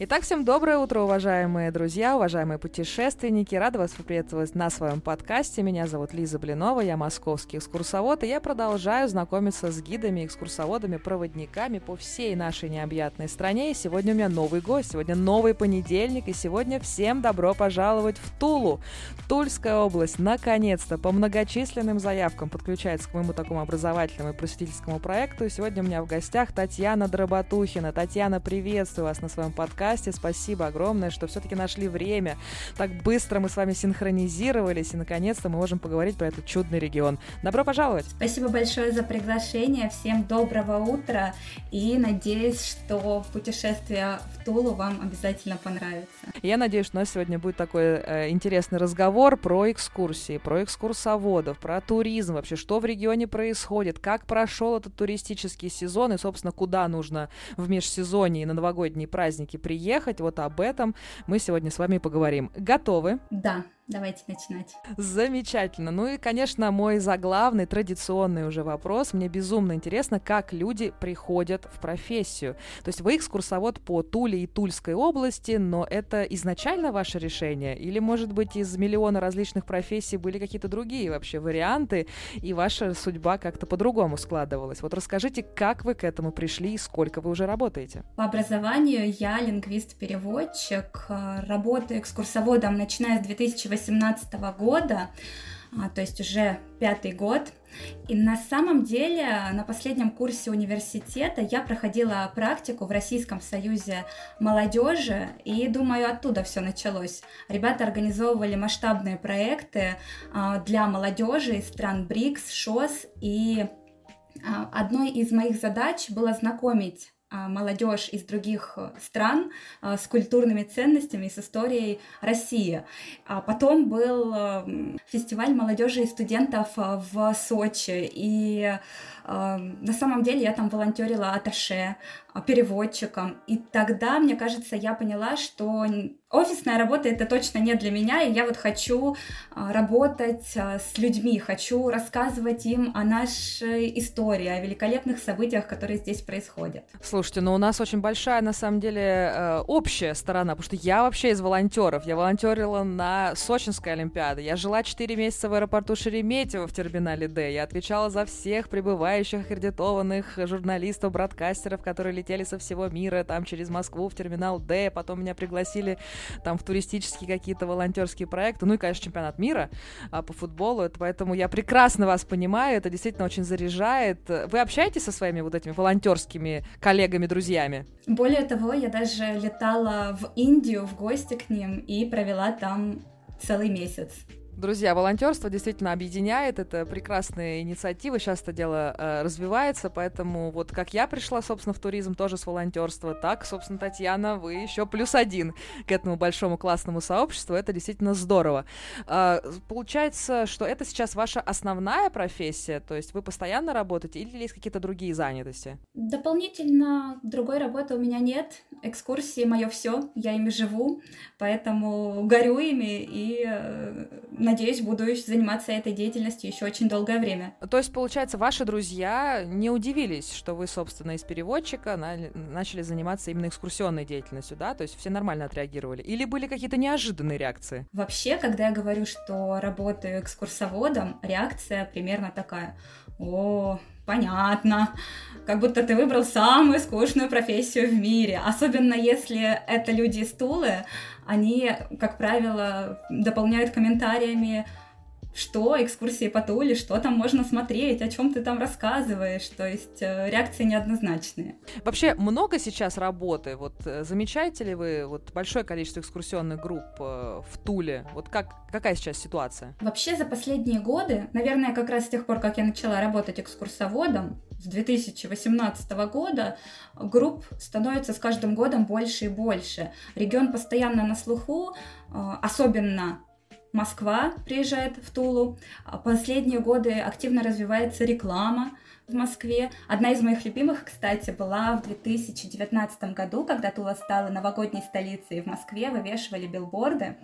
Итак, всем доброе утро, уважаемые друзья, уважаемые путешественники. Рада вас приветствовать на своем подкасте. Меня зовут Лиза Блинова, я московский экскурсовод, и я продолжаю знакомиться с гидами, экскурсоводами, проводниками по всей нашей необъятной стране. И сегодня у меня новый гость, сегодня новый понедельник, и сегодня всем добро пожаловать в Тулу. Тульская область, наконец-то, по многочисленным заявкам подключается к моему такому образовательному и просветительскому проекту. И сегодня у меня в гостях Татьяна Дроботухина. Татьяна, приветствую вас на своем подкасте подкасте. Спасибо огромное, что все-таки нашли время. Так быстро мы с вами синхронизировались, и наконец-то мы можем поговорить про этот чудный регион. Добро пожаловать! Спасибо большое за приглашение. Всем доброго утра. И надеюсь, что путешествие в Тулу вам обязательно понравится. Я надеюсь, что у нас сегодня будет такой э, интересный разговор про экскурсии, про экскурсоводов, про туризм, вообще, что в регионе происходит, как прошел этот туристический сезон и, собственно, куда нужно в межсезонье и на новогодние праздники приехать приехать. Вот об этом мы сегодня с вами поговорим. Готовы? Да. Давайте начинать. Замечательно. Ну и, конечно, мой заглавный, традиционный уже вопрос. Мне безумно интересно, как люди приходят в профессию. То есть вы экскурсовод по Туле и Тульской области, но это изначально ваше решение? Или, может быть, из миллиона различных профессий были какие-то другие вообще варианты, и ваша судьба как-то по-другому складывалась? Вот расскажите, как вы к этому пришли и сколько вы уже работаете? По образованию я лингвист-переводчик, работаю экскурсоводом, начиная с 2018 2018 года, а, то есть уже пятый год. И на самом деле на последнем курсе университета я проходила практику в Российском союзе молодежи, и думаю, оттуда все началось. Ребята организовывали масштабные проекты а, для молодежи из стран БРИКС, ШОС, и а, одной из моих задач было знакомить молодежь из других э, стран а, с культурными ценностями и с историей России. А потом был эм, фестиваль молодежи и студентов э, в Сочи, и на самом деле я там волонтерила аташе, переводчиком. И тогда, мне кажется, я поняла, что офисная работа это точно не для меня, и я вот хочу работать с людьми, хочу рассказывать им о нашей истории, о великолепных событиях, которые здесь происходят. Слушайте, ну у нас очень большая, на самом деле, э, общая сторона, потому что я вообще из волонтеров. Я волонтерила на Сочинской Олимпиаде. Я жила 4 месяца в аэропорту Шереметьево в терминале Д. Я отвечала за всех прибывающих аккредитованных журналистов, бродкастеров, которые летели со всего мира, там через Москву в терминал Д, потом меня пригласили там в туристические какие-то волонтерские проекты, ну и, конечно, чемпионат мира а, по футболу, это, поэтому я прекрасно вас понимаю, это действительно очень заряжает. Вы общаетесь со своими вот этими волонтерскими коллегами, друзьями? Более того, я даже летала в Индию в гости к ним и провела там целый месяц. Друзья, волонтерство действительно объединяет, это прекрасная инициатива, сейчас это дело э, развивается, поэтому вот как я пришла, собственно, в туризм тоже с волонтерства, так, собственно, Татьяна, вы еще плюс один к этому большому классному сообществу, это действительно здорово. Э, получается, что это сейчас ваша основная профессия, то есть вы постоянно работаете или есть какие-то другие занятости? Дополнительно другой работы у меня нет, экскурсии мое все, я ими живу, поэтому горю ими и э, надеюсь, буду заниматься этой деятельностью еще очень долгое время. То есть, получается, ваши друзья не удивились, что вы, собственно, из переводчика на начали заниматься именно экскурсионной деятельностью, да? То есть все нормально отреагировали? Или были какие-то неожиданные реакции? Вообще, когда я говорю, что работаю экскурсоводом, реакция примерно такая. О, понятно. Как будто ты выбрал самую скучную профессию в мире. Особенно если это люди из Тулы, они, как правило, дополняют комментариями что экскурсии по Туле, что там можно смотреть, о чем ты там рассказываешь, то есть э, реакции неоднозначные. Вообще много сейчас работы, вот э, замечаете ли вы вот большое количество экскурсионных групп э, в Туле, вот как, какая сейчас ситуация? Вообще за последние годы, наверное, как раз с тех пор, как я начала работать экскурсоводом, с 2018 года групп становится с каждым годом больше и больше. Регион постоянно на слуху, особенно Москва приезжает в Тулу. А последние годы активно развивается реклама в Москве. Одна из моих любимых, кстати, была в 2019 году, когда Тула стала новогодней столицей в Москве, вывешивали билборды,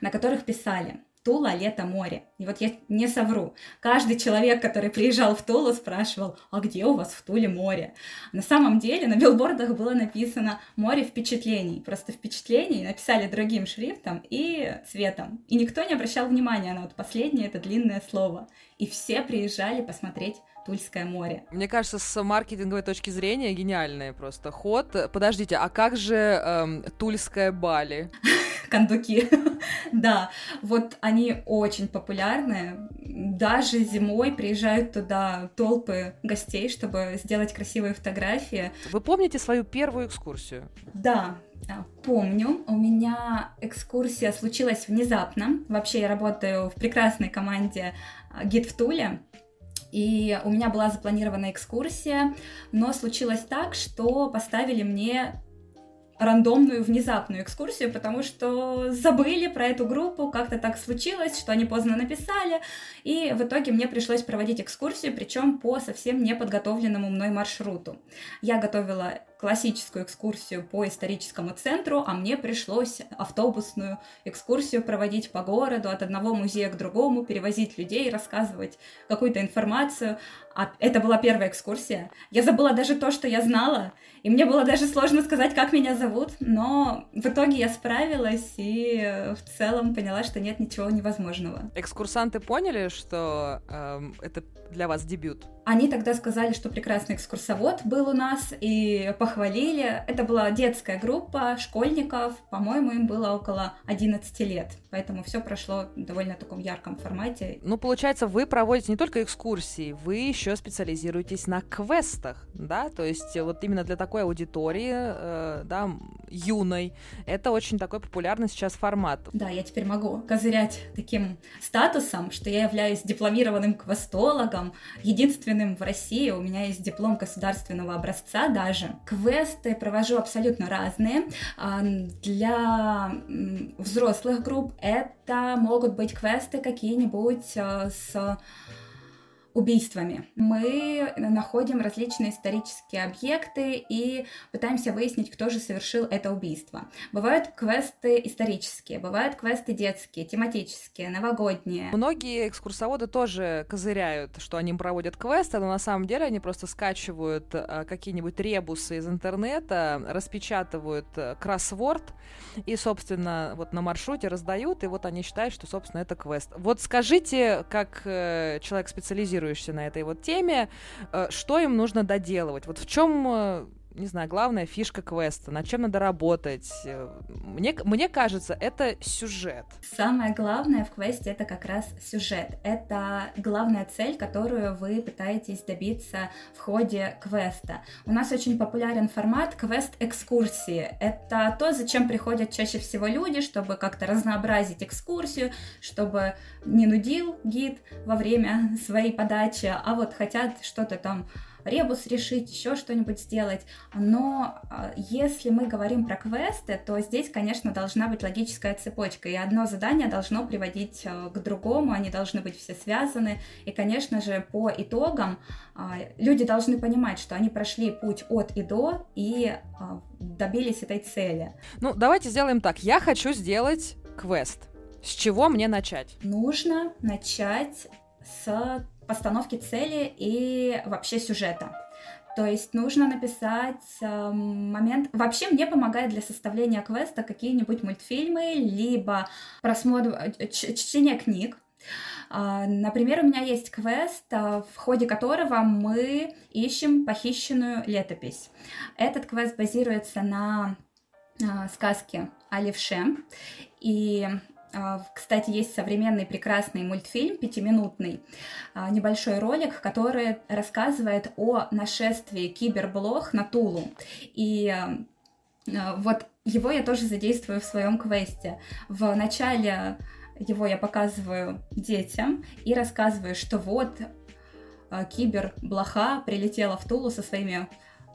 на которых писали Тула, лето, море. И вот я не совру. Каждый человек, который приезжал в Тулу, спрашивал, а где у вас в Туле море? На самом деле на билбордах было написано «море впечатлений». Просто впечатлений написали другим шрифтом и цветом. И никто не обращал внимания на вот последнее, это длинное слово. И все приезжали посмотреть Тульское море. Мне кажется, с маркетинговой точки зрения гениальный просто ход. Подождите, а как же эм, Тульское Бали? Кондуки. да, вот они очень популярны. Даже зимой приезжают туда толпы гостей, чтобы сделать красивые фотографии. Вы помните свою первую экскурсию? Да, Помню, у меня экскурсия случилась внезапно. Вообще я работаю в прекрасной команде а, «Гид в Туле», и у меня была запланирована экскурсия, но случилось так, что поставили мне рандомную, внезапную экскурсию, потому что забыли про эту группу, как-то так случилось, что они поздно написали, и в итоге мне пришлось проводить экскурсию, причем по совсем неподготовленному мной маршруту. Я готовила классическую экскурсию по историческому центру, а мне пришлось автобусную экскурсию проводить по городу от одного музея к другому, перевозить людей, рассказывать какую-то информацию. А это была первая экскурсия. Я забыла даже то, что я знала, и мне было даже сложно сказать, как меня зовут, но в итоге я справилась и в целом поняла, что нет ничего невозможного. Экскурсанты поняли, что э, это для вас дебют? Они тогда сказали, что прекрасный экскурсовод был у нас и похвалили. Это была детская группа школьников, по-моему, им было около 11 лет, поэтому все прошло в довольно таком ярком формате. Ну, получается, вы проводите не только экскурсии, вы еще специализируетесь на квестах, да, то есть вот именно для такой аудитории, э, да, юной, это очень такой популярный сейчас формат. Да, я теперь могу козырять таким статусом, что я являюсь дипломированным квестологом, единственным в России. У меня есть диплом государственного образца даже. Квесты провожу абсолютно разные. А, для взрослых групп это могут быть квесты какие-нибудь а, с убийствами. Мы находим различные исторические объекты и пытаемся выяснить, кто же совершил это убийство. Бывают квесты исторические, бывают квесты детские, тематические, новогодние. Многие экскурсоводы тоже козыряют, что они проводят квесты, но на самом деле они просто скачивают э, какие-нибудь ребусы из интернета, распечатывают э, кроссворд и, собственно, вот на маршруте раздают, и вот они считают, что, собственно, это квест. Вот скажите, как э, человек специализируется фокусируешься на этой вот теме, э, что им нужно доделывать? Вот в чем э, не знаю, главная фишка квеста, над чем надо работать. Мне, мне кажется, это сюжет. Самое главное в квесте это как раз сюжет. Это главная цель, которую вы пытаетесь добиться в ходе квеста. У нас очень популярен формат квест-экскурсии. Это то, зачем приходят чаще всего люди, чтобы как-то разнообразить экскурсию, чтобы не нудил гид во время своей подачи, а вот хотят что-то там ребус решить, еще что-нибудь сделать. Но а, если мы говорим про квесты, то здесь, конечно, должна быть логическая цепочка, и одно задание должно приводить а, к другому, они должны быть все связаны, и, конечно же, по итогам а, люди должны понимать, что они прошли путь от и до и добились этой цели. Ну, давайте сделаем так. Я хочу сделать квест. С чего мне начать? Нужно начать с постановки цели и вообще сюжета. То есть нужно написать э, момент. Вообще мне помогает для составления квеста какие-нибудь мультфильмы, либо просмотр э, чтение книг. Э, например, у меня есть квест, э, в ходе которого мы ищем похищенную летопись. Этот квест базируется на э, сказке о левше. И кстати, есть современный прекрасный мультфильм, пятиминутный, а, небольшой ролик, который рассказывает о нашествии киберблох на Тулу. И а, вот его я тоже задействую в своем квесте. В начале его я показываю детям и рассказываю, что вот киберблоха прилетела в Тулу со своими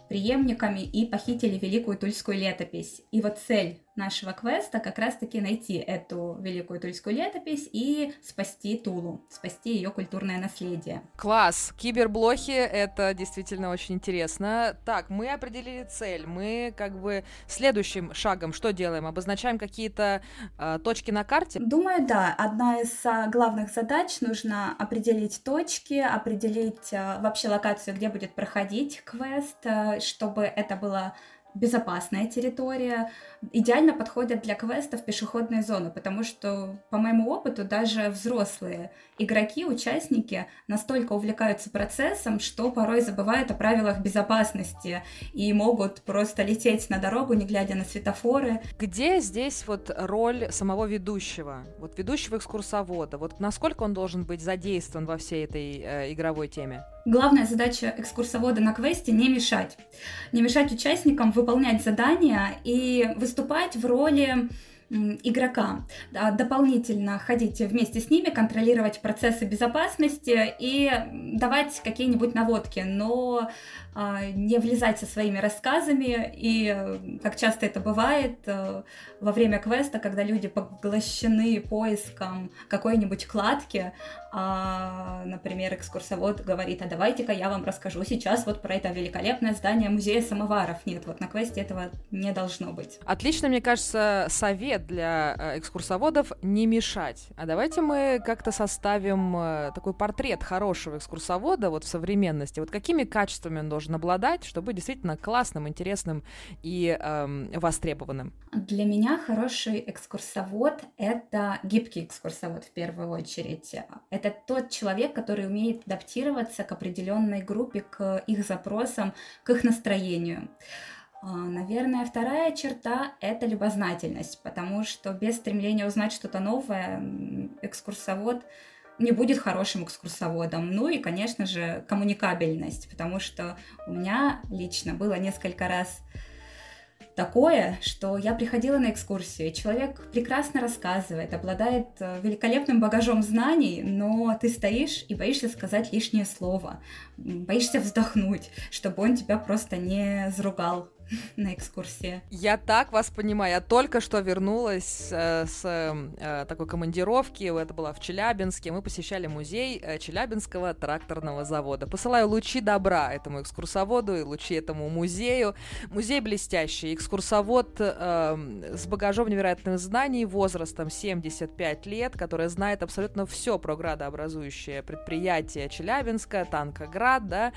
преемниками и похитили великую тульскую летопись. И вот цель нашего квеста как раз-таки найти эту великую тульскую летопись и спасти Тулу, спасти ее культурное наследие. Класс! Киберблохи — это действительно очень интересно. Так, мы определили цель, мы как бы следующим шагом что делаем? Обозначаем какие-то э, точки на карте? Думаю, да. Одна из э, главных задач нужно определить точки, определить э, вообще локацию, где будет проходить квест, э, чтобы это было безопасная территория, идеально подходят для квестов пешеходные зоны, потому что, по моему опыту, даже взрослые игроки, участники настолько увлекаются процессом, что порой забывают о правилах безопасности и могут просто лететь на дорогу, не глядя на светофоры. Где здесь вот роль самого ведущего, вот ведущего экскурсовода, вот насколько он должен быть задействован во всей этой э, игровой теме? Главная задача экскурсовода на квесте не мешать. Не мешать участникам выполнять задания и выступать в роли игрока, дополнительно ходить вместе с ними, контролировать процессы безопасности и давать какие-нибудь наводки, но а, не влезать со своими рассказами, и, как часто это бывает, э, во время квеста, когда люди поглощены поиском какой-нибудь кладки, а, например, экскурсовод говорит, а давайте-ка я вам расскажу сейчас вот про это великолепное здание музея самоваров. Нет, вот на квесте этого не должно быть. Отлично, мне кажется, совет для э, экскурсоводов не мешать. А давайте мы как-то составим э, такой портрет хорошего экскурсовода вот в современности. Вот какими качествами он должен должен обладать, чтобы действительно классным, интересным и эм, востребованным? Для меня хороший экскурсовод — это гибкий экскурсовод в первую очередь. Это тот человек, который умеет адаптироваться к определенной группе, к их запросам, к их настроению. А, наверное, вторая черта — это любознательность, потому что без стремления узнать что-то новое экскурсовод не будет хорошим экскурсоводом. Ну и, конечно же, коммуникабельность, потому что у меня лично было несколько раз такое, что я приходила на экскурсию, и человек прекрасно рассказывает, обладает э, великолепным багажом знаний, но ты стоишь и боишься сказать лишнее слово, боишься вздохнуть, чтобы он тебя просто не заругал на экскурсии. Я так вас понимаю. Я только что вернулась э, с э, такой командировки. Это была в Челябинске. Мы посещали музей э, Челябинского тракторного завода. Посылаю лучи добра этому экскурсоводу и лучи этому музею. Музей блестящий. Экскурсовод э, с багажом невероятных знаний, возрастом 75 лет, который знает абсолютно все про градообразующее предприятие Челябинска, Танкоград, да.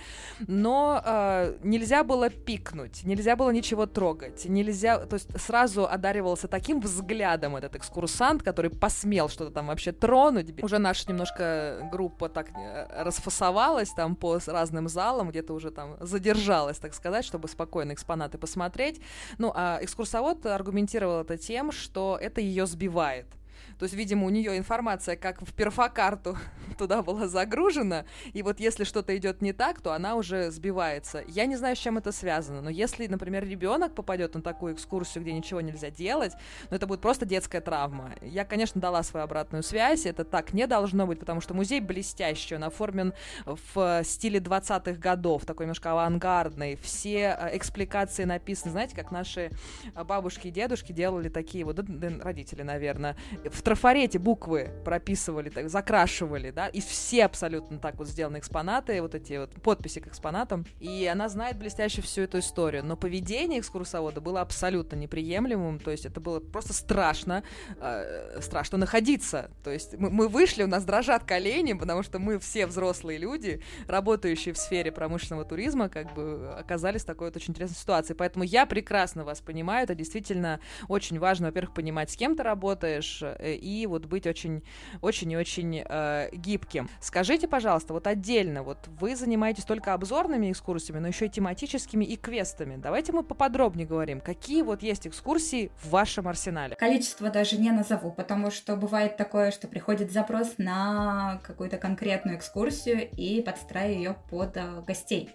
Но э, нельзя было пикнуть, нельзя было ничего трогать, нельзя, то есть сразу одаривался таким взглядом этот экскурсант, который посмел что-то там вообще тронуть. Уже наша немножко группа так э, расфасовалась там по разным залам, где-то уже там задержалась, так сказать, чтобы спокойно экспонаты посмотреть. Ну, а экскурсовод аргументировал это тем, что это ее сбивает. То есть, видимо, у нее информация как в перфокарту туда была загружена, и вот если что-то идет не так, то она уже сбивается. Я не знаю, с чем это связано, но если, например, ребенок попадет на такую экскурсию, где ничего нельзя делать, ну это будет просто детская травма. Я, конечно, дала свою обратную связь, это так не должно быть, потому что музей блестящий, он оформлен в стиле 20-х годов, такой немножко авангардный, все э, экспликации написаны, знаете, как наши бабушки и дедушки делали такие вот, родители, наверное, в трафарете буквы прописывали, так, закрашивали, да, и все абсолютно так вот сделаны экспонаты, вот эти вот подписи к экспонатам, и она знает блестяще всю эту историю, но поведение экскурсовода было абсолютно неприемлемым, то есть это было просто страшно, э, страшно находиться, то есть мы, мы вышли, у нас дрожат колени, потому что мы все взрослые люди, работающие в сфере промышленного туризма, как бы оказались в такой вот очень интересной ситуации, поэтому я прекрасно вас понимаю, это действительно очень важно, во-первых, понимать, с кем ты работаешь, э, и вот быть очень, очень и очень э, гибким. Скажите, пожалуйста, вот отдельно, вот вы занимаетесь только обзорными экскурсиями, но еще и тематическими и квестами. Давайте мы поподробнее говорим, какие вот есть экскурсии в вашем арсенале. Количество даже не назову, потому что бывает такое, что приходит запрос на какую-то конкретную экскурсию и подстраиваю ее под э, гостей.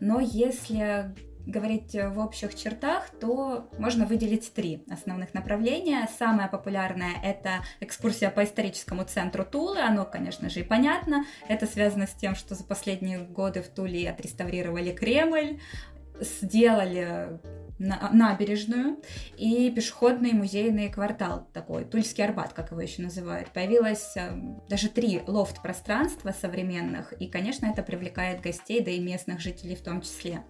Но если говорить в общих чертах, то можно выделить три основных направления. Самое популярное — это экскурсия по историческому центру Тулы. Оно, конечно же, и понятно. Это связано с тем, что за последние годы в Туле отреставрировали Кремль, сделали на, набережную и пешеходный музейный квартал такой, Тульский Арбат, как его еще называют. Появилось э, даже три лофт-пространства современных, и, конечно, это привлекает гостей, да и местных жителей в том числе.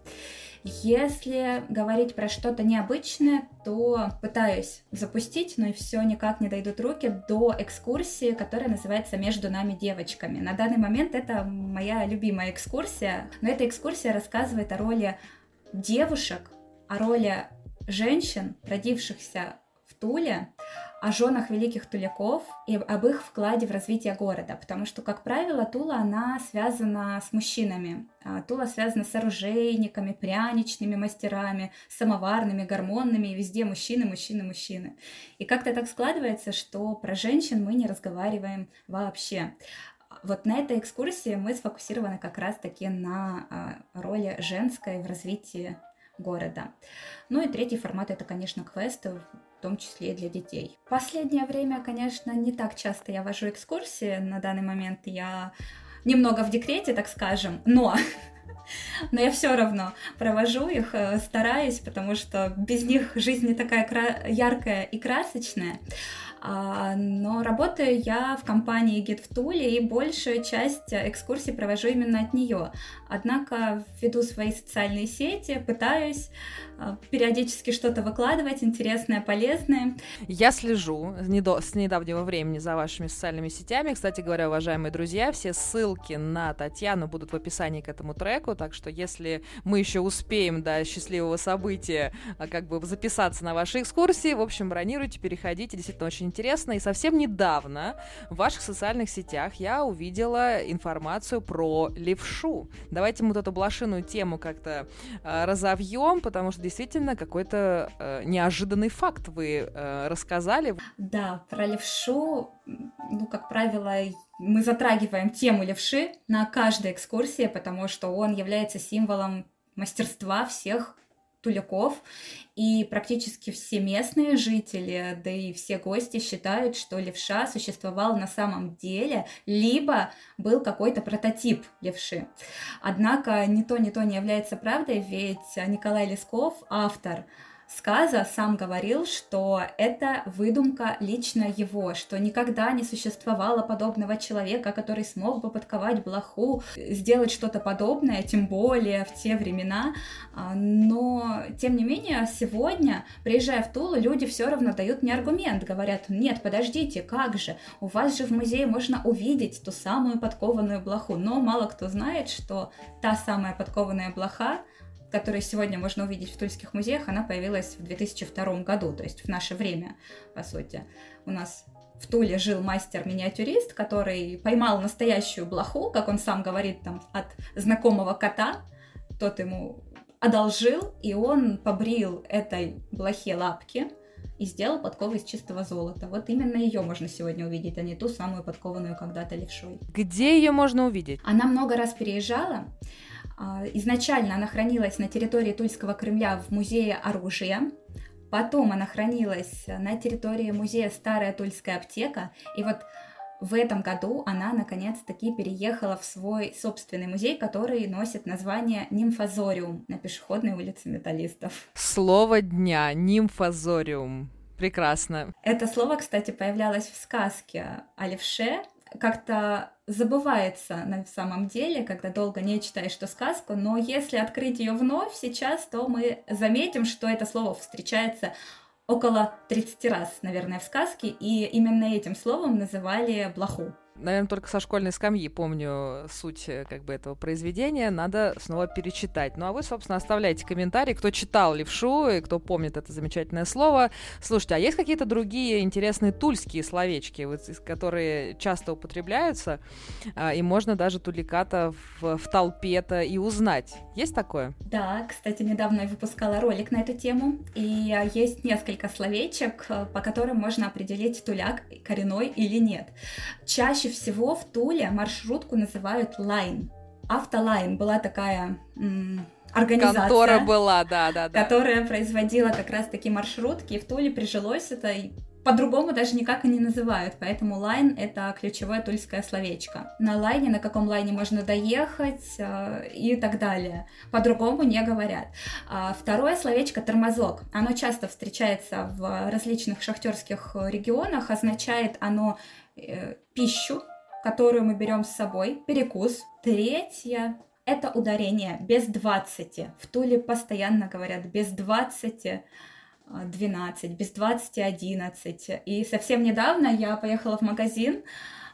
Если говорить про что-то необычное, то пытаюсь запустить, но и все никак не дойдут руки до экскурсии, которая называется «Между нами девочками». На данный момент это моя любимая экскурсия, но эта экскурсия рассказывает о роли девушек, о роли женщин, родившихся в Туле, о женах великих туляков и об их вкладе в развитие города, потому что, как правило, Тула, она связана с мужчинами. А Тула связана с оружейниками, пряничными мастерами, самоварными, гормонными, и везде мужчины, мужчины, мужчины. И как-то так складывается, что про женщин мы не разговариваем вообще. Вот на этой экскурсии мы сфокусированы как раз-таки на а, роли женской в развитии города. Ну и третий формат это, конечно, квесты, том числе и для детей. Последнее время, конечно, не так часто я вожу экскурсии. На данный момент я немного в декрете, так скажем, но но я все равно провожу их, э, стараюсь, потому что без них жизнь не такая яркая и красочная. А, но работаю я в компании Гид в Туле и большую часть экскурсий провожу именно от нее. Однако веду свои социальные сети, пытаюсь а, периодически что-то выкладывать, интересное, полезное. Я слежу с недавнего времени за вашими социальными сетями. Кстати говоря, уважаемые друзья, все ссылки на Татьяну будут в описании к этому треку, так что если мы еще успеем до счастливого события а, как бы записаться на ваши экскурсии, в общем, бронируйте, переходите, действительно очень интересно. И совсем недавно в ваших социальных сетях я увидела информацию про левшу. Давайте мы вот эту блошиную тему как-то э, разовьем, потому что действительно какой-то э, неожиданный факт вы э, рассказали. Да, про левшу, ну, как правило, мы затрагиваем тему левши на каждой экскурсии, потому что он является символом мастерства всех Туляков, и практически все местные жители, да и все гости считают, что левша существовал на самом деле, либо был какой-то прототип левши. Однако ни то, ни то не является правдой, ведь Николай Лесков, автор сказа сам говорил, что это выдумка лично его, что никогда не существовало подобного человека, который смог бы подковать блоху, сделать что-то подобное, тем более в те времена. А, но, тем не менее, сегодня, приезжая в Тулу, люди все равно дают мне аргумент, говорят, нет, подождите, как же, у вас же в музее можно увидеть ту самую подкованную блоху, но мало кто знает, что та самая подкованная блоха которую сегодня можно увидеть в тульских музеях, она появилась в 2002 году, то есть в наше время, по сути. У нас в Туле жил мастер-миниатюрист, который поймал настоящую блоху, как он сам говорит, там, от знакомого кота. Тот ему одолжил, и он побрил этой блохе лапки и сделал подкову из чистого золота. Вот именно ее можно сегодня увидеть, а не ту самую подкованную когда-то левшой. Где ее можно увидеть? Она много раз переезжала. А, изначально она хранилась на территории Тульского Кремля в музее оружия, потом она хранилась на территории музея Старая Тульская аптека, и вот в этом году она наконец-таки переехала в свой собственный музей, который носит название Нимфозориум на пешеходной улице металлистов. Слово дня Нимфозориум. Прекрасно. Это слово, кстати, появлялось в сказке о левше, как-то забывается на самом деле, когда долго не читаешь эту сказку, но если открыть ее вновь сейчас, то мы заметим, что это слово встречается около 30 раз, наверное, в сказке, и именно этим словом называли блоху наверное, только со школьной скамьи помню суть э, как бы этого произведения, надо снова перечитать. Ну а вы, собственно, оставляйте комментарии, кто читал левшу и кто помнит это замечательное слово. Слушайте, а есть какие-то другие интересные тульские словечки, вот, которые часто употребляются, а, и можно даже туликата в, в толпе-то и узнать? Есть такое? Да, кстати, недавно я выпускала ролик на эту тему, и а, есть несколько словечек, э, по которым можно определить туляк коренной или нет. Чаще Чаще всего в Туле маршрутку называют лайн. Автолайн была такая м- организация. Контора была, да, да, да. Которая производила как раз таки маршрутки. И в Туле прижилось это по-другому даже никак и не называют, поэтому лайн — это ключевое тульское словечко. На лайне, на каком лайне можно доехать э, и так далее. По-другому не говорят. А второе словечко — тормозок. Оно часто встречается в различных шахтерских регионах, означает оно э, пищу, которую мы берем с собой, перекус. Третье — это ударение без 20. В Туле постоянно говорят без 20 12, без 20 11. И совсем недавно я поехала в магазин,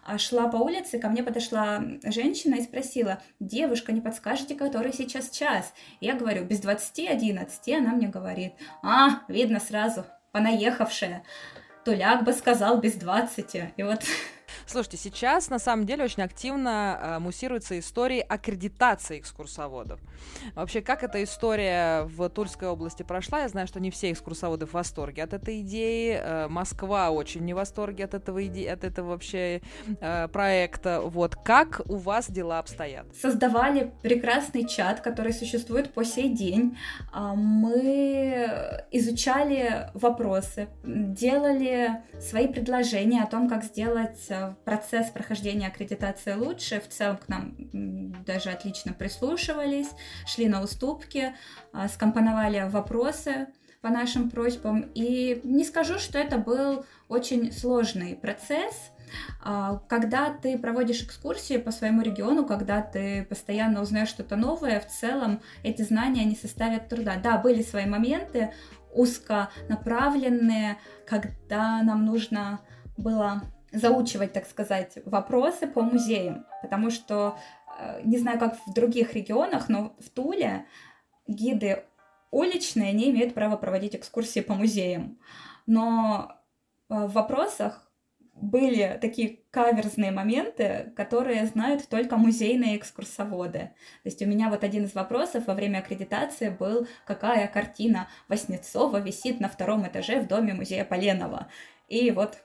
а, шла по улице, ко мне подошла женщина и спросила, девушка, не подскажете, который сейчас час? Я говорю, без 20 11. И она мне говорит, а, видно сразу, понаехавшая. Туляк бы сказал без 20. И вот Слушайте, сейчас на самом деле очень активно э, муссируется история аккредитации экскурсоводов. Вообще, как эта история в Тульской области прошла? Я знаю, что не все экскурсоводы в восторге от этой идеи. Э, Москва очень не в восторге от этого, иде... от этого вообще э, проекта. Вот как у вас дела обстоят? Создавали прекрасный чат, который существует по сей день. А, мы изучали вопросы, делали свои предложения о том, как сделать процесс прохождения аккредитации лучше. В целом к нам даже отлично прислушивались, шли на уступки, а, скомпоновали вопросы по нашим просьбам. И не скажу, что это был очень сложный процесс, а, когда ты проводишь экскурсии по своему региону, когда ты постоянно узнаешь что-то новое, в целом эти знания не составят труда. Да, были свои моменты узконаправленные, когда нам нужно было заучивать, так сказать, вопросы по музеям, потому что э, не знаю, как в других регионах, но в Туле гиды уличные не имеют права проводить экскурсии по музеям. Но э, в вопросах были такие каверзные моменты, которые знают только музейные экскурсоводы. То есть у меня вот один из вопросов во время аккредитации был, какая картина Васнецова висит на втором этаже в доме музея Поленова. И вот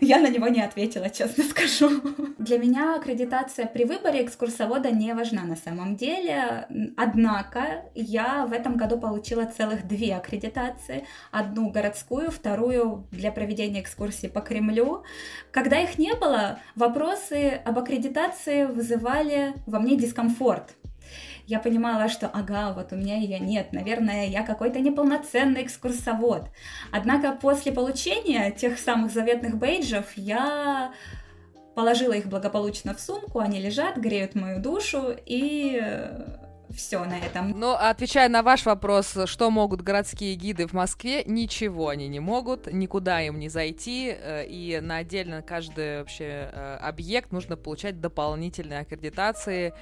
я на него не ответила, честно скажу. Для меня аккредитация при выборе экскурсовода не важна на самом деле. Однако я в этом году получила целых две аккредитации. Одну городскую, вторую для проведения экскурсии по Кремлю. Когда их не было, вопросы об аккредитации вызывали во мне дискомфорт я понимала, что ага, вот у меня ее нет, наверное, я какой-то неполноценный экскурсовод. Однако после получения тех самых заветных бейджев я положила их благополучно в сумку, они лежат, греют мою душу, и все на этом. Но отвечая на ваш вопрос, что могут городские гиды в Москве, ничего они не могут, никуда им не зайти, э, и на отдельно каждый вообще э, объект нужно получать дополнительные аккредитации.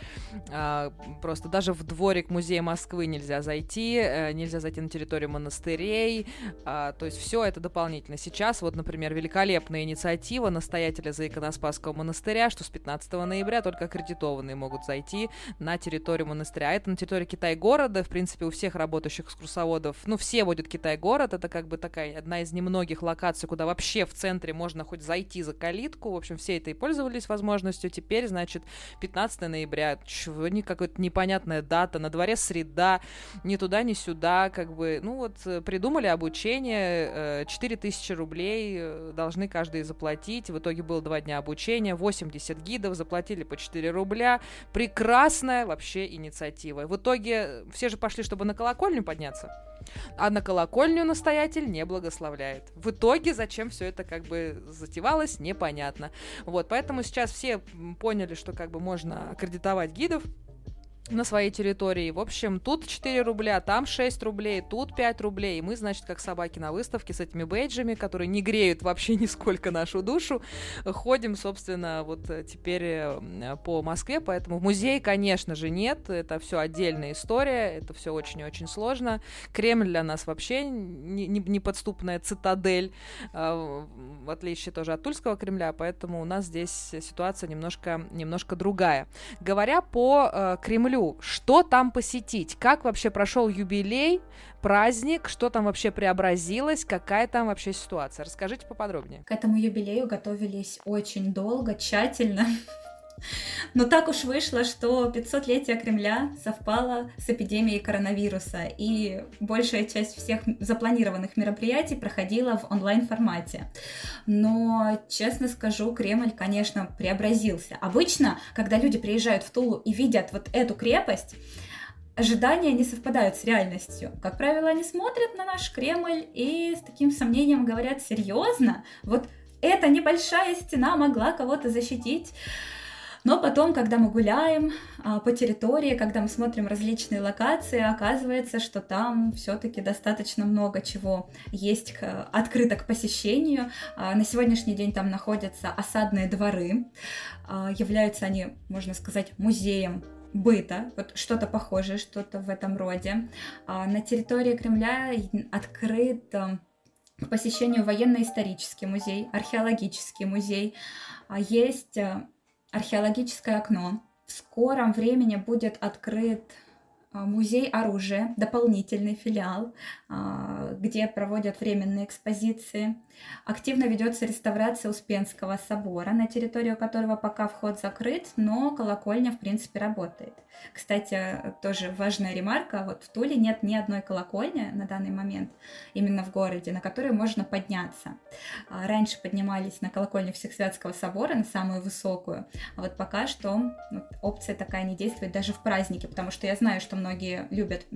А, просто даже в дворик музея Москвы нельзя зайти, э, нельзя зайти на территорию монастырей, а, то есть все это дополнительно. Сейчас вот, например, великолепная инициатива настоятеля за иконоспасского монастыря, что с 15 ноября только аккредитованные могут зайти на территорию монастыря это на территории Китай-города, в принципе, у всех работающих экскурсоводов, ну, все водят Китай-город, это как бы такая одна из немногих локаций, куда вообще в центре можно хоть зайти за калитку, в общем, все это и пользовались возможностью, теперь, значит, 15 ноября, чего, не какая-то непонятная дата, на дворе среда, ни туда, ни сюда, как бы, ну, вот, э, придумали обучение, 4000 э, рублей э, должны каждый заплатить, в итоге было два дня обучения, 80 гидов заплатили по 4 рубля, прекрасная вообще инициатива красивая. В итоге все же пошли, чтобы на колокольню подняться. А на колокольню настоятель не благословляет. В итоге, зачем все это как бы затевалось, непонятно. Вот, поэтому сейчас все поняли, что как бы можно аккредитовать гидов, на своей территории. В общем, тут 4 рубля, там 6 рублей, тут 5 рублей. И мы, значит, как собаки на выставке с этими бейджами, которые не греют вообще нисколько нашу душу, ходим, собственно, вот э, теперь э, по Москве. Поэтому музей, конечно же, нет. Это все отдельная история, это все очень-очень сложно. Кремль для нас вообще неподступная цитадель, э, в отличие тоже от Тульского Кремля, поэтому у нас здесь ситуация немножко, немножко другая. Говоря по Кремлю, Кремлю. Что там посетить? Как вообще прошел юбилей, праздник? Что там вообще преобразилось? Какая там вообще ситуация? Расскажите поподробнее. К этому юбилею готовились очень долго, тщательно. Но так уж вышло, что 500-летие Кремля совпало с эпидемией коронавируса, и большая часть всех запланированных мероприятий проходила в онлайн-формате. Но, честно скажу, Кремль, конечно, преобразился. Обычно, когда люди приезжают в Тулу и видят вот эту крепость, ожидания не совпадают с реальностью. Как правило, они смотрят на наш Кремль и с таким сомнением говорят, серьезно? Вот эта небольшая стена могла кого-то защитить? Но потом, когда мы гуляем а, по территории, когда мы смотрим различные локации, оказывается, что там все-таки достаточно много чего есть открыто к посещению. А, на сегодняшний день там находятся осадные дворы. А, являются они, можно сказать, музеем быта, вот что-то похожее, что-то в этом роде. На территории Кремля открыт к посещению военно-исторический музей, археологический музей. Есть археологическое окно. В скором времени будет открыт а, музей оружия, дополнительный филиал, где проводят временные экспозиции. Активно ведется реставрация Успенского собора, на территорию которого пока вход закрыт, но колокольня в принципе работает. Кстати, тоже важная ремарка, вот в Туле нет ни одной колокольни на данный момент, именно в городе, на которой можно подняться. А, раньше поднимались на колокольню Всесвятского собора, на самую высокую, а вот пока что вот, опция такая не действует даже в праздники, потому что я знаю, что многие любят,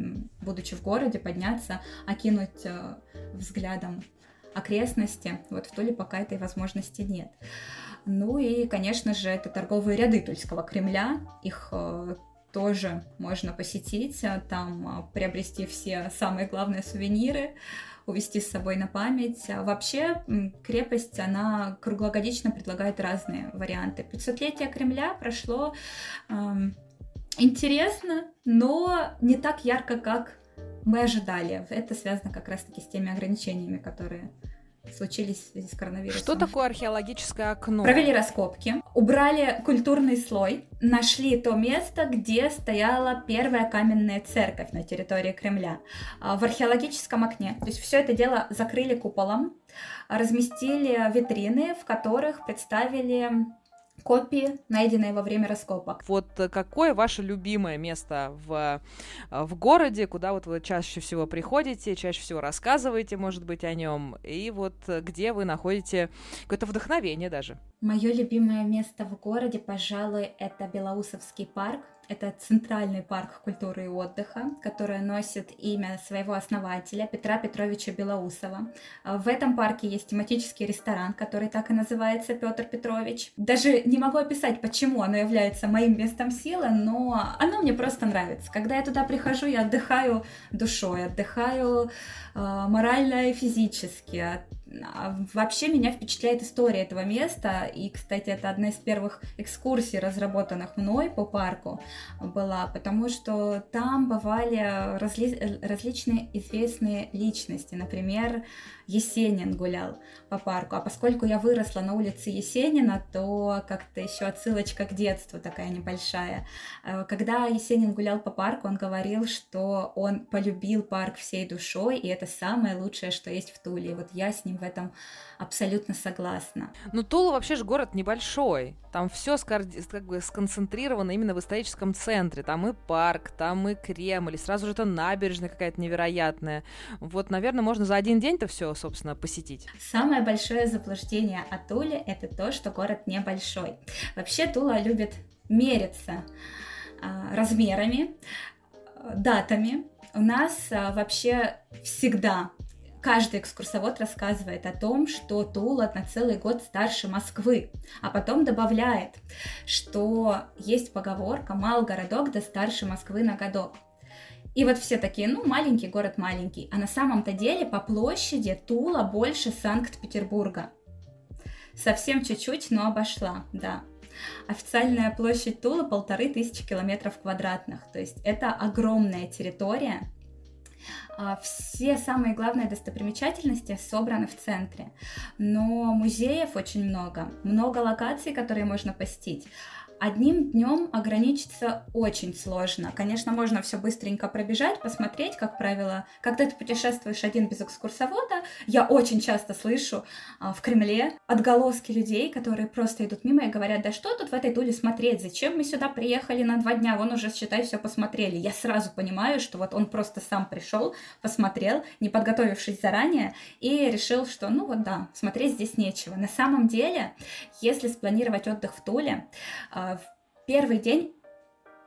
будучи в городе, подняться, окинуть э, взглядом окрестности. Вот в Туле пока этой возможности нет. Ну и, конечно же, это торговые ряды Тульского Кремля. Их э, тоже можно посетить, а там приобрести все самые главные сувениры, увезти с собой на память. А вообще крепость, она круглогодично предлагает разные варианты. 500-летие Кремля прошло эм, интересно, но не так ярко, как мы ожидали. Это связано как раз-таки с теми ограничениями, которые случились в связи с коронавирусом. Что такое археологическое окно? Провели раскопки, убрали культурный слой, нашли то место, где стояла первая каменная церковь на территории Кремля а, в археологическом окне. То есть все это дело закрыли куполом, разместили витрины, в которых представили копии, найденные во время раскопок. Вот э, какое ваше любимое место в, э, в городе, куда вот вы чаще всего приходите, чаще всего рассказываете, может быть, о нем, и вот э, где вы находите какое-то вдохновение даже? Мое любимое место в городе, пожалуй, это Белоусовский парк. Это центральный парк культуры и отдыха, который носит имя своего основателя Петра Петровича Белоусова. А, в этом парке есть тематический ресторан, который так и называется Петр Петрович. Даже не могу описать, почему оно является моим местом силы, но оно мне просто нравится. Когда я туда прихожу, я отдыхаю душой, отдыхаю э, морально и физически, вообще меня впечатляет история этого места, и, кстати, это одна из первых экскурсий, разработанных мной по парку была, потому что там бывали разли... различные известные личности, например, Есенин гулял по парку. А поскольку я выросла на улице Есенина, то как-то еще отсылочка к детству такая небольшая. Э, когда Есенин гулял по парку, он говорил, что он полюбил парк всей душой, и это самое лучшее, что есть в Туле. И вот я с ним в этом абсолютно согласна. Ну, Тула вообще же город небольшой. Там все как бы сконцентрировано именно в историческом центре. Там и парк, там и Кремль, и сразу же это набережная какая-то невероятная. Вот, наверное, можно за один день-то все, собственно, посетить. Самое большое заблуждение о Туле — это то, что город небольшой. Вообще Тула любит мериться а, размерами, датами. У нас а, вообще всегда каждый экскурсовод рассказывает о том, что Тула на целый год старше Москвы, а потом добавляет, что есть поговорка «мал городок да старше Москвы на годок». И вот все такие, ну, маленький город маленький. А на самом-то деле по площади Тула больше Санкт-Петербурга. Совсем чуть-чуть, но обошла, да. Официальная площадь Тула полторы тысячи километров квадратных. То есть это огромная территория, все самые главные достопримечательности собраны в центре, но музеев очень много, много локаций, которые можно посетить. Одним днем ограничиться очень сложно. Конечно, можно все быстренько пробежать, посмотреть, как правило, когда ты путешествуешь один без экскурсовода, я очень часто слышу а, в Кремле отголоски людей, которые просто идут мимо и говорят, да что тут в этой Туле смотреть, зачем мы сюда приехали на два дня, вон уже, считай, все посмотрели. Я сразу понимаю, что вот он просто сам пришел, посмотрел, не подготовившись заранее, и решил, что, ну вот да, смотреть здесь нечего. На самом деле, если спланировать отдых в Туле, а, первый день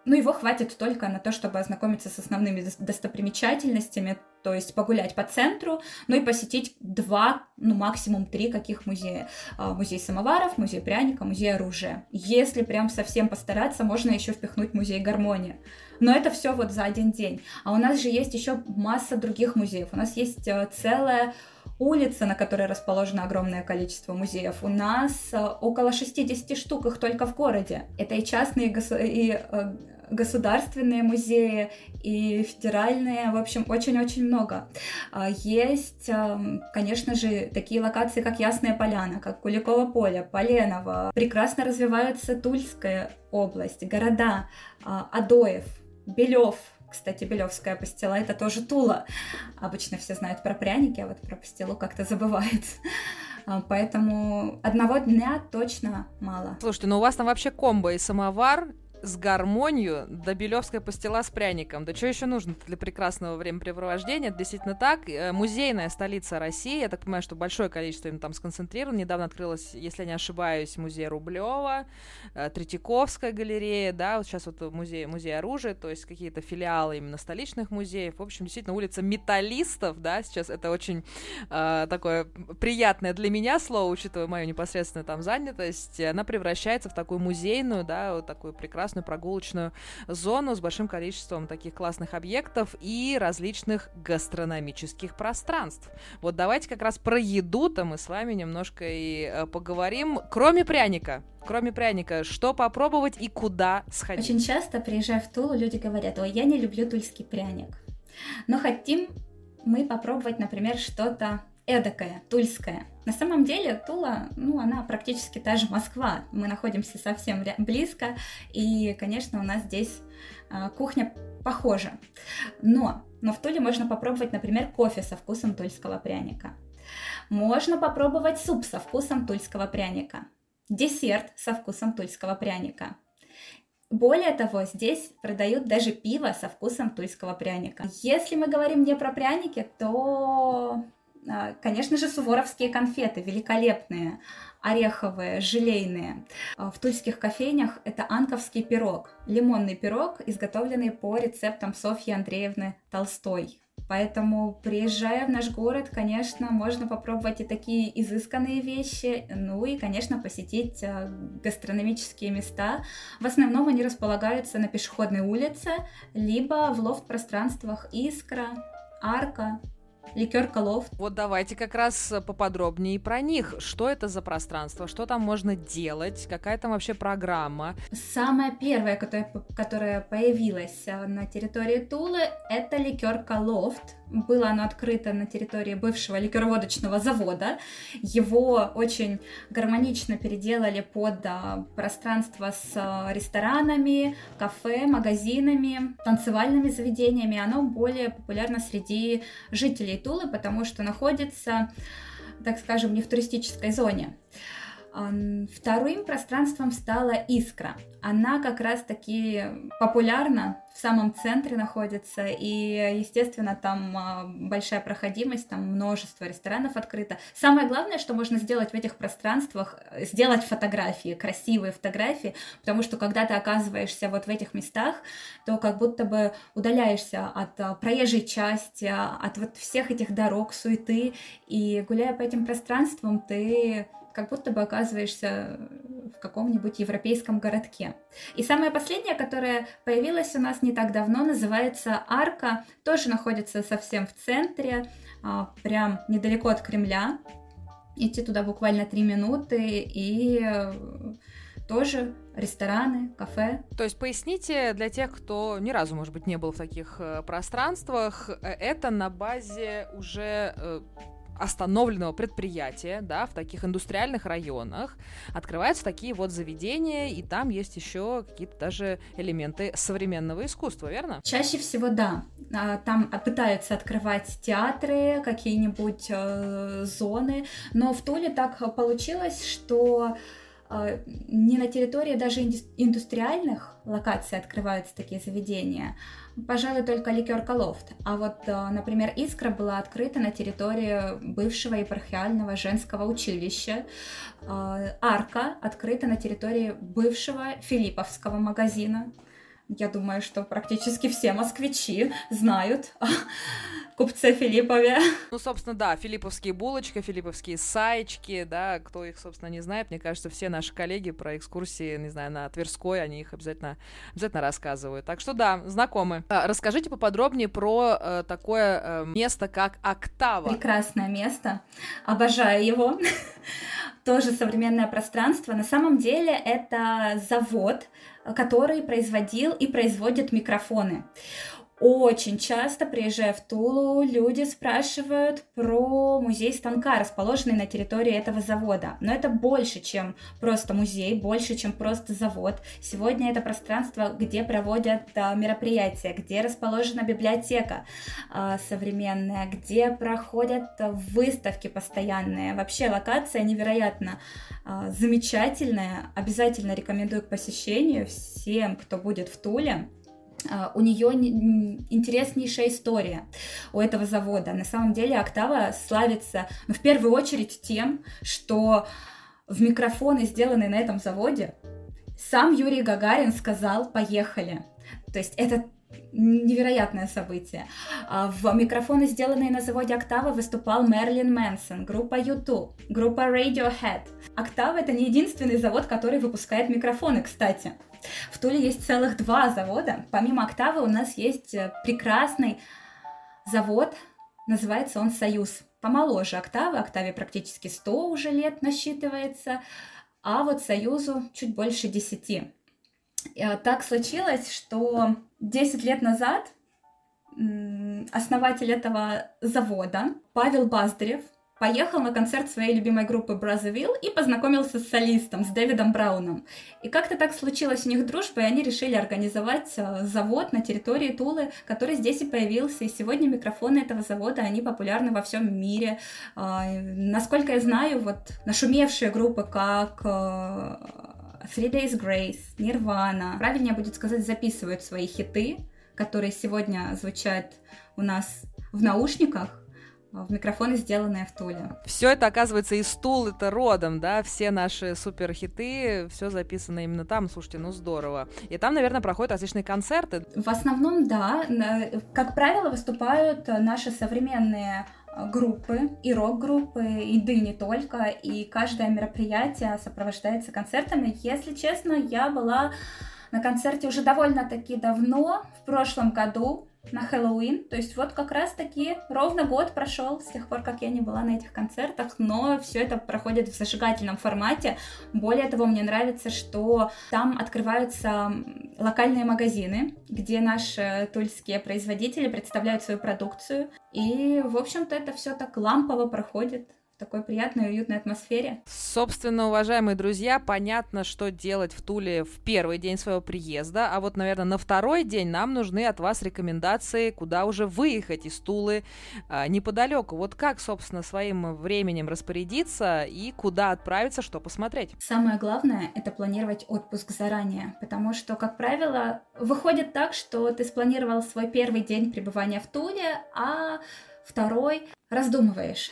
ну, его хватит только на то, чтобы ознакомиться с основными достопримечательностями, то есть погулять по центру, ну и посетить два, ну максимум три каких музея. А, музей самоваров, музей пряника, музей оружия. Если прям совсем постараться, можно еще впихнуть музей гармонии. Но это все вот за один день. А у нас же есть еще масса других музеев. У нас есть э, целая улица, на которой расположено огромное количество музеев. У нас э, около 60 штук их только в городе. Это и частные, и э, государственные музеи, и федеральные, в общем, очень-очень много. А, есть, эм, конечно же, такие локации, как Ясная Поляна, как Куликово поле, Поленово. Прекрасно развивается Тульская область, города, а, Адоев, Белев, кстати, Белевская пастила это тоже Тула. Обычно все знают про пряники, а вот про пастилу как-то забывают. А, поэтому одного дня точно мало. Слушайте, ну у вас там вообще комбо и самовар, с гармонию до Белевская пастила с пряником. Да что еще нужно для прекрасного времяпрепровождения? Действительно так. Э, музейная столица России. Я так понимаю, что большое количество им там сконцентрировано. Недавно открылась, если я не ошибаюсь, музей Рублева, э, Третьяковская галерея, да, вот сейчас вот музей, музей оружия, то есть какие-то филиалы именно столичных музеев. В общем, действительно, улица металлистов, да, сейчас это очень э, такое приятное для меня слово, учитывая мою непосредственную там занятость. Она превращается в такую музейную, да, вот такую прекрасную прекрасную прогулочную зону с большим количеством таких классных объектов и различных гастрономических пространств. Вот давайте как раз про еду-то мы с вами немножко и э, поговорим. Кроме пряника, кроме пряника, что попробовать и куда сходить? Очень часто, приезжая в Тулу, люди говорят, ой, я не люблю тульский пряник. Но хотим мы попробовать, например, что-то эдакая, тульская. На самом деле Тула, ну, она практически та же Москва. Мы находимся совсем близко, и, конечно, у нас здесь э, кухня похожа. Но, но в Туле можно попробовать, например, кофе со вкусом тульского пряника. Можно попробовать суп со вкусом тульского пряника. Десерт со вкусом тульского пряника. Более того, здесь продают даже пиво со вкусом тульского пряника. Если мы говорим не про пряники, то конечно же, суворовские конфеты, великолепные, ореховые, желейные. А, в тульских кофейнях это анковский пирог, лимонный пирог, изготовленный по рецептам Софьи Андреевны Толстой. Поэтому, приезжая в наш город, конечно, можно попробовать и такие изысканные вещи, ну и, конечно, посетить а, гастрономические места. В основном они располагаются на пешеходной улице, либо в лофт-пространствах Искра, Арка, ликер Колов. Вот давайте как раз поподробнее про них. Что это за пространство, что там можно делать, какая там вообще программа? Самая первая, которая, которая появилась э, на территории Тулы, это ликер Колофт было оно открыто на территории бывшего ликероводочного завода. Его очень гармонично переделали под а, пространство с а, ресторанами, кафе, магазинами, танцевальными заведениями. Оно более популярно среди жителей Тулы, потому что находится, так скажем, не в туристической зоне. Вторым пространством стала Искра. Она как раз-таки популярна, в самом центре находится, и, естественно, там а, большая проходимость, там множество ресторанов открыто. Самое главное, что можно сделать в этих пространствах, сделать фотографии, красивые фотографии, потому что когда ты оказываешься вот в этих местах, то как будто бы удаляешься от а, проезжей части, от вот всех этих дорог, суеты, и гуляя по этим пространствам, ты как будто бы оказываешься в каком-нибудь европейском городке. И самая последняя, которая появилась у нас не так давно, называется Арка, тоже находится совсем в центре, а, прям недалеко от Кремля. Идти туда буквально три минуты и э, тоже рестораны, кафе. То есть поясните для тех, кто ни разу, может быть, не был в таких э, пространствах, э, это на базе уже остановленного предприятия, да, в таких индустриальных районах открываются такие вот заведения, и там есть еще какие-то даже элементы современного искусства, верно? Чаще всего да. А, там пытаются открывать театры, какие-нибудь э, зоны, но в Туле так получилось, что э, не на территории даже индустриальных локаций открываются такие заведения, пожалуй, только ликерка Лофт. А вот, э, например, Искра была открыта на территории бывшего епархиального женского училища. Э, Арка открыта на территории бывшего Филипповского магазина. Я думаю, что практически все москвичи знают купце Филиппове. Ну, собственно, да, филипповские булочки, филипповские саечки, да, кто их, собственно, не знает, мне кажется, все наши коллеги про экскурсии, не знаю, на Тверской, они их обязательно, обязательно рассказывают. Так что, да, знакомы. А, расскажите поподробнее про э, такое э, место, как Октава. Прекрасное место, обожаю его. Тоже современное пространство. На самом деле это завод, который производил и производит микрофоны. Очень часто, приезжая в Тулу, люди спрашивают про музей станка, расположенный на территории этого завода. Но это больше, чем просто музей, больше, чем просто завод. Сегодня это пространство, где проводят а, мероприятия, где расположена библиотека а, современная, где проходят выставки постоянные. Вообще локация невероятно а, замечательная. Обязательно рекомендую к посещению всем, кто будет в Туле. А, у нее интереснейшая история у этого завода. На самом деле Октава славится ну, в первую очередь тем, что в микрофоны, сделанные на этом заводе, сам Юрий Гагарин сказал «поехали». То есть это невероятное событие. А, в микрофоны, сделанные на заводе Октава, выступал Мерлин Мэнсон, группа YouTube, группа Radiohead. Октава — это не единственный завод, который выпускает микрофоны, кстати. В Туле есть целых два завода. Помимо Октавы у нас есть э, прекрасный завод, называется он «Союз». Помоложе Октавы, Октаве практически 100 уже лет насчитывается, а вот Союзу чуть больше 10. Э, так случилось, что 10 лет назад основатель этого завода Павел Баздарев поехал на концерт своей любимой группы Brazzaville и познакомился с солистом, с Дэвидом Брауном. И как-то так случилось у них дружба, и они решили организовать э, завод на территории Тулы, который здесь и появился. И сегодня микрофоны этого завода, они популярны во всем мире. А, насколько я знаю, вот нашумевшие группы, как э, Three Days Grace, Nirvana, правильнее будет сказать, записывают свои хиты, которые сегодня звучат у нас в наушниках, в микрофоны, сделанные в Туле. Все это, оказывается, из Тул это родом, да, все наши супер хиты, все записано именно там, слушайте, ну здорово. И там, наверное, проходят различные концерты. В основном, да. Как правило, выступают наши современные группы, и рок-группы, и да и не только, и каждое мероприятие сопровождается концертами. Если честно, я была на концерте уже довольно-таки давно, в прошлом году, на Хэллоуин. То есть вот как раз-таки ровно год прошел с тех пор, как я не была на этих концертах, но все это проходит в зажигательном формате. Более того, мне нравится, что там открываются локальные магазины, где наши тульские производители представляют свою продукцию. И, в общем-то, это все так лампово проходит такой приятной, уютной атмосфере. Собственно, уважаемые друзья, понятно, что делать в Туле в первый день своего приезда, а вот, наверное, на второй день нам нужны от вас рекомендации, куда уже выехать из Тулы а, неподалеку. Вот как, собственно, своим временем распорядиться и куда отправиться, что посмотреть? Самое главное — это планировать отпуск заранее, потому что, как правило, выходит так, что ты спланировал свой первый день пребывания в Туле, а второй раздумываешь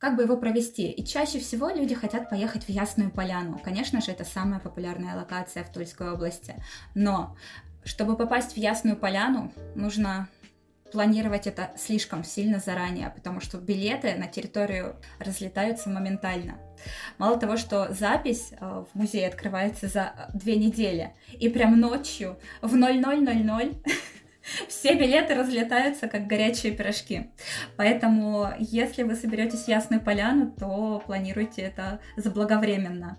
как бы его провести. И чаще всего люди хотят поехать в Ясную Поляну. Конечно же, это самая популярная локация в Тульской области. Но чтобы попасть в Ясную Поляну, нужно планировать это слишком сильно заранее, потому что билеты на территорию разлетаются моментально. Мало того, что запись э, в музее открывается за две недели, и прям ночью в 0000 все билеты разлетаются, как горячие пирожки. Поэтому, если вы соберетесь в Ясную Поляну, то планируйте это заблаговременно.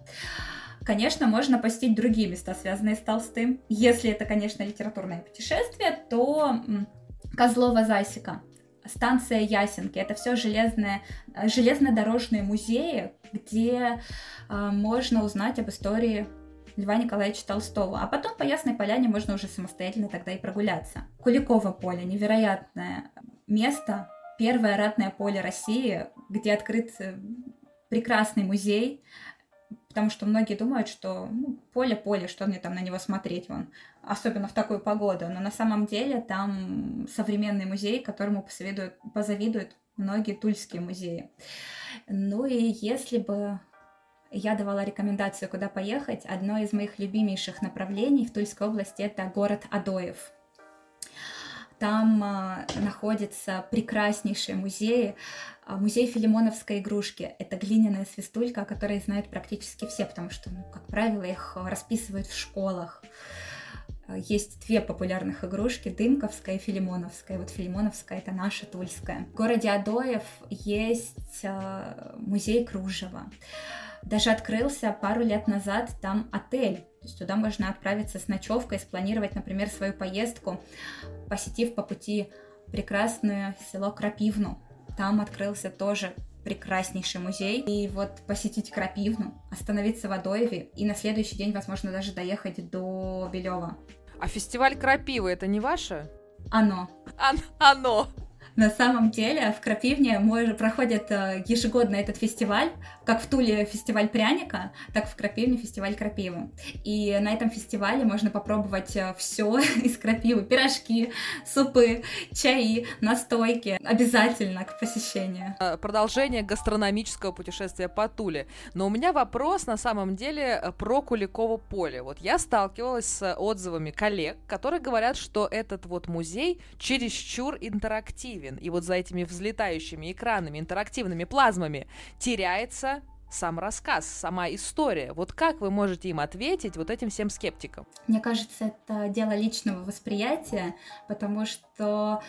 Конечно, можно посетить другие места, связанные с Толстым. Если это, конечно, литературное путешествие, то Козлова Засека. станция Ясенки. Это все железные, железнодорожные музеи, где э, можно узнать об истории Льва Николаевича Толстого. А потом по Ясной Поляне можно уже самостоятельно тогда и прогуляться. Куликово поле, невероятное место, первое ратное поле России, где открыт э, прекрасный музей, потому что многие думают, что ну, поле-поле, что мне там на него смотреть, вон, особенно в такую погоду, но на самом деле там современный музей, которому посоведуют, позавидуют многие тульские музеи. Ну и если бы я давала рекомендацию, куда поехать, одно из моих любимейших направлений в Тульской области это город Адоев. Там а, находится прекраснейший музей, а, музей филимоновской игрушки. Это глиняная свистулька, о которой знают практически все, потому что, ну, как правило, их расписывают в школах. А, есть две популярных игрушки, Дымковская и Филимоновская. Вот Филимоновская — это наша тульская. В городе Адоев есть а, музей кружева. Даже открылся пару лет назад там отель то есть туда можно отправиться с ночевкой, спланировать, например, свою поездку, посетив по пути прекрасное село Крапивну. Там открылся тоже прекраснейший музей. И вот посетить Крапивну, остановиться в Адоеве и на следующий день, возможно, даже доехать до Белева. А фестиваль Крапивы это не ваше? Оно. Ан- оно. На самом деле в Крапивне проходит э, ежегодно этот фестиваль, как в Туле фестиваль пряника, так в Крапивне фестиваль крапивы. И на этом фестивале можно попробовать э, все из крапивы. Пирожки, супы, чаи, настойки. Обязательно к посещению. Э, продолжение гастрономического путешествия по Туле. Но у меня вопрос на самом деле про Куликово поле. Вот я сталкивалась с отзывами коллег, которые говорят, что этот вот музей чересчур интерактивен, и вот за этими взлетающими экранами, интерактивными плазмами теряется сам рассказ, сама история. Вот как вы можете им ответить, вот этим всем скептикам? Мне кажется, это дело личного восприятия, потому что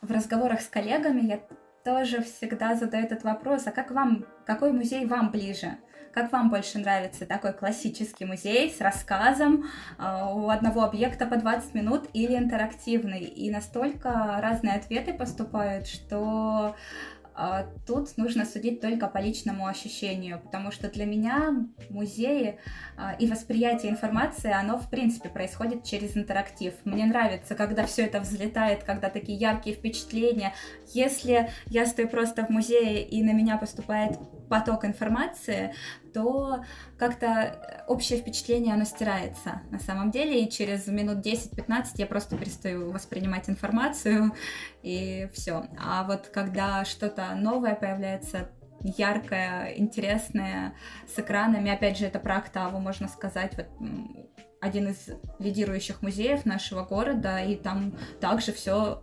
в разговорах с коллегами я тоже всегда задаю этот вопрос, а как вам, какой музей вам ближе? Как вам больше нравится такой классический музей с рассказом э, у одного объекта по 20 минут или интерактивный? И настолько разные ответы поступают, что тут нужно судить только по личному ощущению, потому что для меня музеи а, и восприятие информации, оно в принципе происходит через интерактив. Мне нравится, когда все это взлетает, когда такие яркие впечатления. Если я стою просто в музее и на меня поступает поток информации, то как-то общее впечатление, оно стирается на самом деле, и через минут 10-15 я просто перестаю воспринимать информацию, и все. А вот когда что-то новое появляется, яркое, интересное, с экранами, опять же, это про Октаву, можно сказать, вот один из лидирующих музеев нашего города, и там также все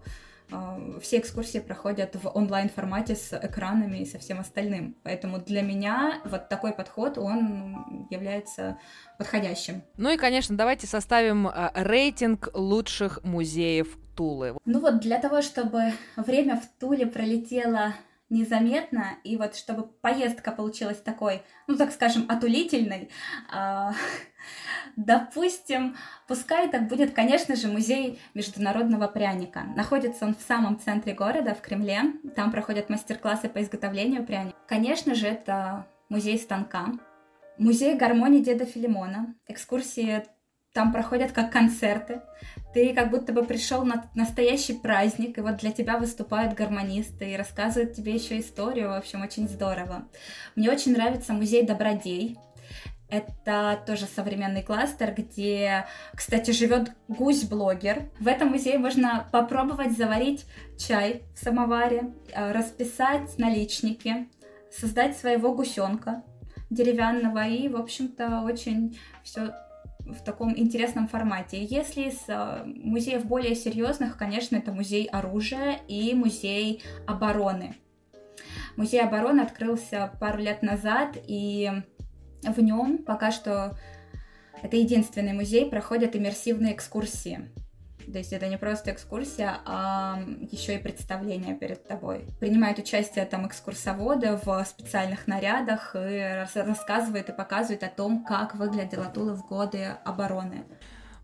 все экскурсии проходят в онлайн-формате с экранами и со всем остальным. Поэтому для меня вот такой подход, он является подходящим. Ну и, конечно, давайте составим а, рейтинг лучших музеев Тулы. Ну вот для того, чтобы время в Туле пролетело незаметно, и вот чтобы поездка получилась такой, ну так скажем, отулительной, э, допустим, пускай так будет, конечно же, музей международного пряника. Находится он в самом центре города, в Кремле, там проходят мастер-классы по изготовлению пряника. Конечно же, это музей станка, музей гармонии деда Филимона, экскурсии там проходят как концерты. Ты как будто бы пришел на настоящий праздник, и вот для тебя выступают гармонисты и рассказывают тебе еще историю. В общем, очень здорово. Мне очень нравится музей Добродей. Это тоже современный кластер, где, кстати, живет гусь-блогер. В этом музее можно попробовать заварить чай в самоваре, э, расписать наличники, создать своего гусенка деревянного и, в общем-то, очень все в таком интересном формате. Если из э, музеев более серьезных, конечно, это музей оружия и музей обороны. Музей обороны открылся пару лет назад, и в нем пока что это единственный музей, проходят иммерсивные экскурсии. То есть это не просто экскурсия, а еще и представление перед тобой. Принимают участие там экскурсоводы в специальных нарядах и рассказывают и показывают о том, как выглядела Тула в годы обороны.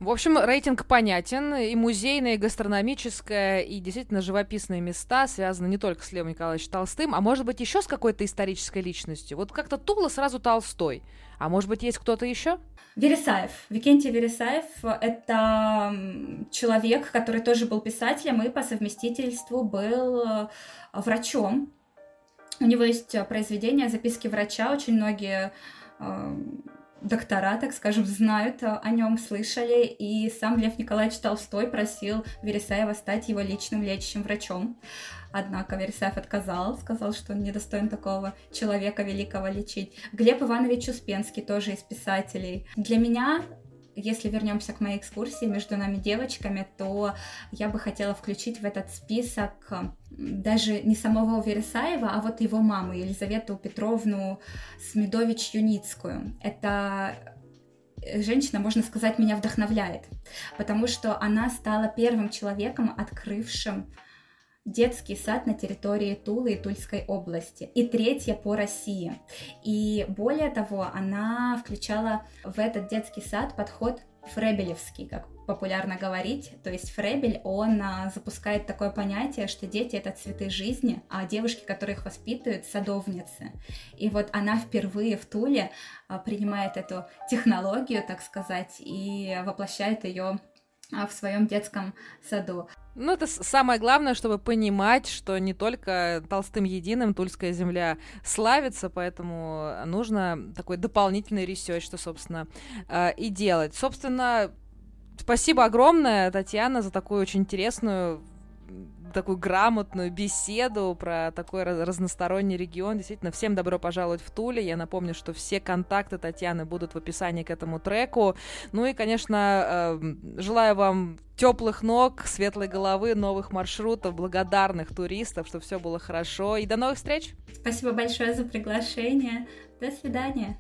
В общем, рейтинг понятен, и музейное, и гастрономическое, и действительно живописные места связаны не только с Левом Николаевичем Толстым, а может быть еще с какой-то исторической личностью. Вот как-то Тула сразу Толстой. А может быть есть кто-то еще? Вересаев. Викентий Вересаев — это человек, который тоже был писателем и по совместительству был э, врачом. У него есть произведение «Записки врача». Очень многие э, доктора, так скажем, знают о нем, слышали, и сам Лев Николаевич Толстой просил Вересаева стать его личным лечащим врачом. Однако Вересаев отказал, сказал, что он недостоин такого человека великого лечить. Глеб Иванович Успенский, тоже из писателей. Для меня если вернемся к моей экскурсии между нами девочками, то я бы хотела включить в этот список даже не самого Вересаева, а вот его маму, Елизавету Петровну Смедович-Юницкую. Это женщина, можно сказать, меня вдохновляет, потому что она стала первым человеком, открывшим детский сад на территории Тулы и Тульской области, и третья по России. И более того, она включала в этот детский сад подход фребелевский, как популярно говорить. То есть Фребель, он а, запускает такое понятие, что дети — это цветы жизни, а девушки, которые их воспитывают, — садовницы. И вот она впервые в Туле а, принимает эту технологию, так сказать, и воплощает ее в своем детском саду. Ну, это самое главное, чтобы понимать, что не только Толстым единым Тульская земля славится, поэтому нужно такой дополнительный research, что, собственно, э, и делать. Собственно, спасибо огромное, Татьяна, за такую очень интересную такую грамотную беседу про такой разносторонний регион. Действительно, всем добро пожаловать в Туле. Я напомню, что все контакты Татьяны будут в описании к этому треку. Ну и, конечно, эм, желаю вам теплых ног, светлой головы, новых маршрутов, благодарных туристов, чтобы все было хорошо. И до новых встреч! Спасибо большое за приглашение. До свидания.